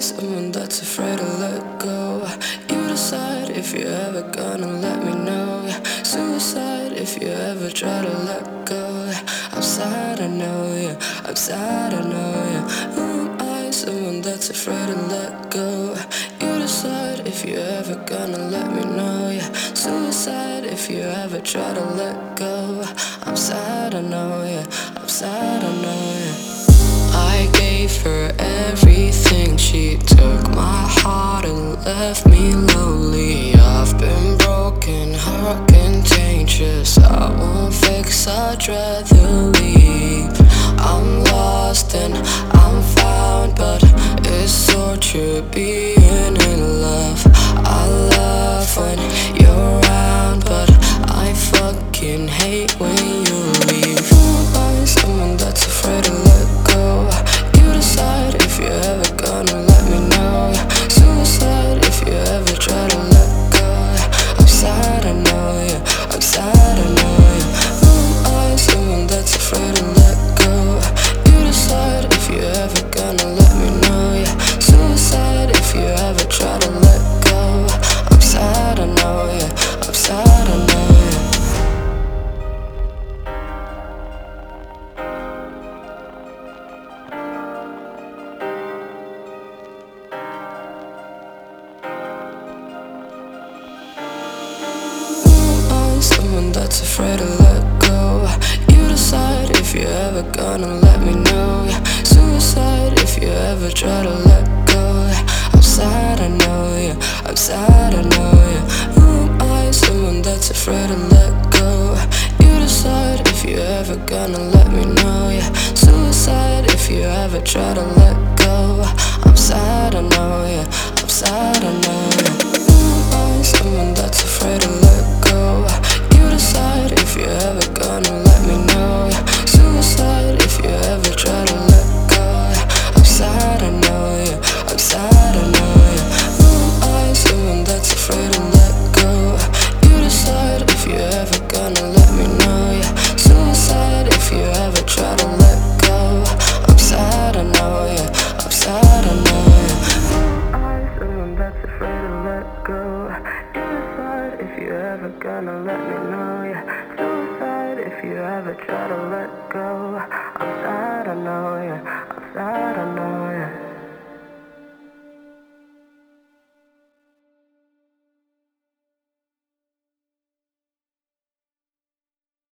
someone that's afraid to let go. You decide if you're ever gonna let me know. Suicide if you ever try to let go. I'm sad, I know you. I'm sad, I know you. Who am mm, I? Someone that's afraid to let go. You ever try to let go. I'm sad, I know, yeah. I'm sad, I know, yeah. I gave her everything. She took my heart and left me lonely. I've been broken, heart contagious. I won't fix, I'd rather leave. I'm lost and I'm found, but it's torture being someone that's afraid to let go. You decide if you're ever gonna let me know. Suicide if you ever try to let go. I'm sad, I know, yeah. I'm sad, I know, yeah. Who am I? Someone that's afraid to let go. You decide if you're ever gonna let me know. Yeah. Suicide if you ever try to let go. I'm sad, I know, yeah. I'm sad, I know, if you ever gonna let me know. Yeah, suicide if you ever try to let go.